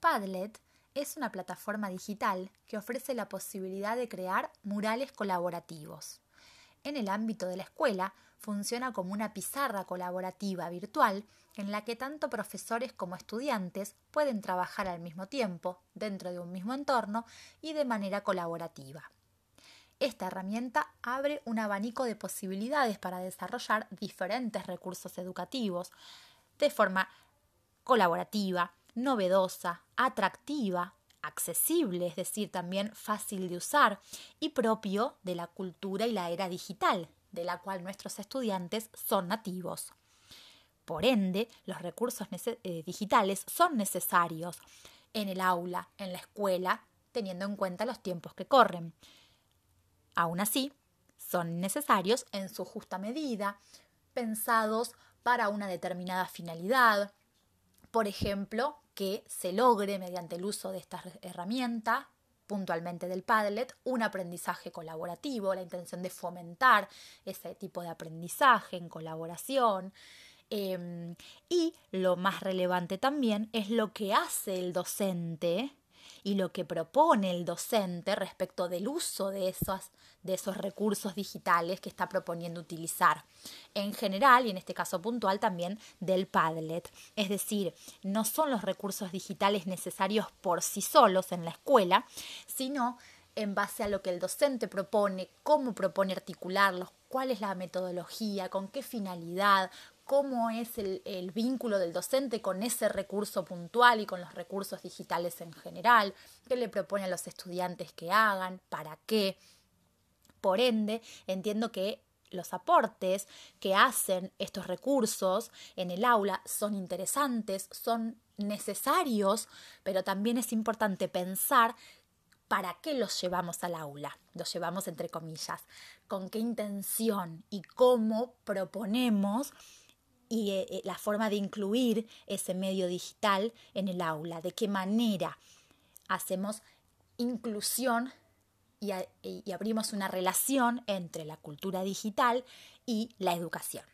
Padlet es una plataforma digital que ofrece la posibilidad de crear murales colaborativos. En el ámbito de la escuela, funciona como una pizarra colaborativa virtual en la que tanto profesores como estudiantes pueden trabajar al mismo tiempo, dentro de un mismo entorno y de manera colaborativa. Esta herramienta abre un abanico de posibilidades para desarrollar diferentes recursos educativos de forma colaborativa, novedosa, atractiva, accesible, es decir, también fácil de usar y propio de la cultura y la era digital, de la cual nuestros estudiantes son nativos. Por ende, los recursos eh, digitales son necesarios en el aula, en la escuela, teniendo en cuenta los tiempos que corren. Aún así, son necesarios en su justa medida, pensados para una determinada finalidad, por ejemplo, que se logre mediante el uso de esta herramienta puntualmente del Padlet, un aprendizaje colaborativo, la intención de fomentar ese tipo de aprendizaje en colaboración. Em, y lo más relevante también es lo que hace el docente y lo que propone el docente respecto del uso de esos, de esos recursos digitales que está proponiendo utilizar. En general, y en este caso puntual, también del Padlet. Es decir, no son los recursos digitales necesarios por sí solos en la escuela, sino en base a lo que el docente propone, cómo propone articularlos, cuál es la metodología, con qué finalidad, cómo es el, vínculo del docente con ese recurso puntual y con los recursos digitales en general, qué le propone a los estudiantes que hagan, para qué. Por ende, entiendo que los aportes que hacen estos recursos en el aula son interesantes, son necesarios, pero también es importante pensar para qué los llevamos al aula, los llevamos entre comillas, con qué intención y cómo proponemos y eh, eh, la forma de incluir ese medio digital en el aula, de qué manera hacemos inclusión y abrimos una relación entre la cultura digital y la educación.